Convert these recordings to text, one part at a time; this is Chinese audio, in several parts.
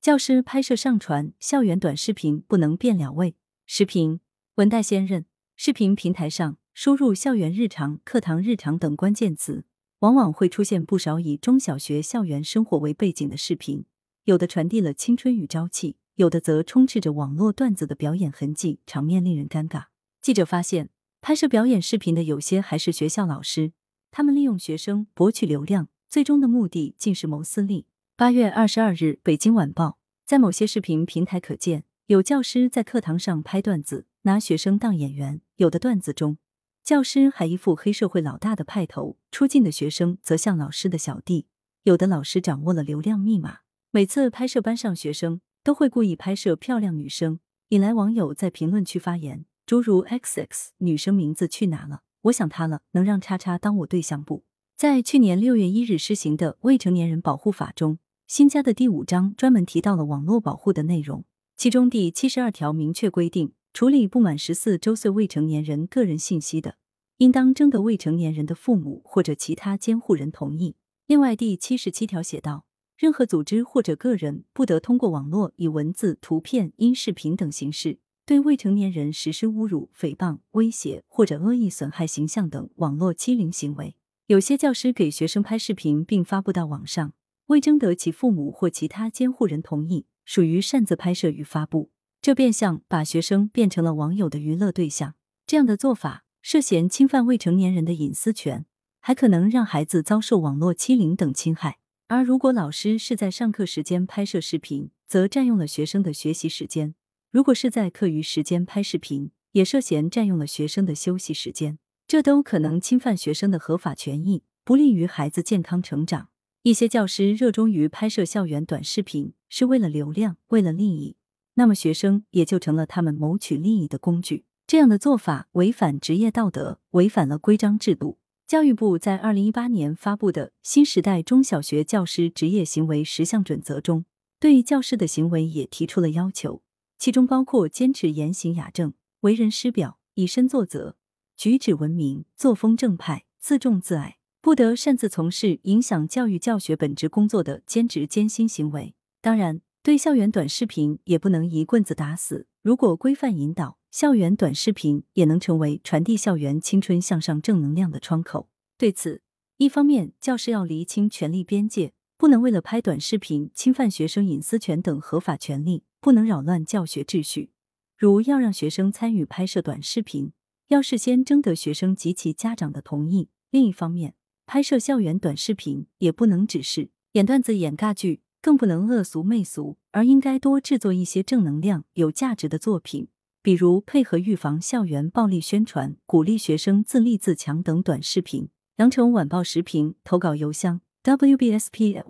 教师拍摄上传校园短视频不能变了味。视频文代先任，视频平台上输入“校园日常”“课堂日常”等关键词，往往会出现不少以中小学校园生活为背景的视频，有的传递了青春与朝气，有的则充斥着网络段子的表演痕迹，场面令人尴尬。记者发现，拍摄表演视频的有些还是学校老师，他们利用学生博取流量，最终的目的竟是谋私利。八月二十二日，北京晚报在某些视频平台可见，有教师在课堂上拍段子，拿学生当演员。有的段子中，教师还一副黑社会老大的派头，出镜的学生则像老师的小弟。有的老师掌握了流量密码，每次拍摄班上学生，都会故意拍摄漂亮女生，引来网友在评论区发言，诸如 “xx 女生名字去哪了？我想她了，能让叉叉当我对象不？”在去年六月一日施行的《未成年人保护法》中。新加的第五章专门提到了网络保护的内容，其中第七十二条明确规定，处理不满十四周岁未成年人个人信息的，应当征得未成年人的父母或者其他监护人同意。另外，第七十七条写道，任何组织或者个人不得通过网络以文字、图片、音视频等形式对未成年人实施侮辱、诽谤、威胁或者恶意损害形象等网络欺凌行为。有些教师给学生拍视频并发布到网上。未征得其父母或其他监护人同意，属于擅自拍摄与发布，这变相把学生变成了网友的娱乐对象。这样的做法涉嫌侵犯未成年人的隐私权，还可能让孩子遭受网络欺凌等侵害。而如果老师是在上课时间拍摄视频，则占用了学生的学习时间；如果是在课余时间拍视频，也涉嫌占用了学生的休息时间，这都可能侵犯学生的合法权益，不利于孩子健康成长。一些教师热衷于拍摄校园短视频，是为了流量，为了利益，那么学生也就成了他们谋取利益的工具。这样的做法违反职业道德，违反了规章制度。教育部在二零一八年发布的《新时代中小学教师职业行为十项准则》中，对教师的行为也提出了要求，其中包括坚持言行雅正、为人师表、以身作则、举止文明、作风正派、自重自爱。不得擅自从事影响教育教学本职工作的兼职兼薪行为。当然，对校园短视频也不能一棍子打死。如果规范引导，校园短视频也能成为传递校园青春向上正能量的窗口。对此，一方面，教师要厘清权力边界，不能为了拍短视频侵犯学生隐私权等合法权利，不能扰乱教学秩序。如要让学生参与拍摄短视频，要事先征得学生及其家长的同意。另一方面，拍摄校园短视频也不能只是演段子、演尬剧，更不能恶俗媚俗，而应该多制作一些正能量、有价值的作品，比如配合预防校园暴力宣传、鼓励学生自立自强等短视频。羊城晚报时评投稿邮箱：wbspycwb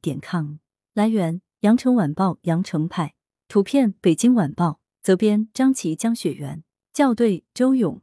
点 com。来源：羊城晚报羊城派。图片：北京晚报。责编：张琪、江雪源。校对：周勇。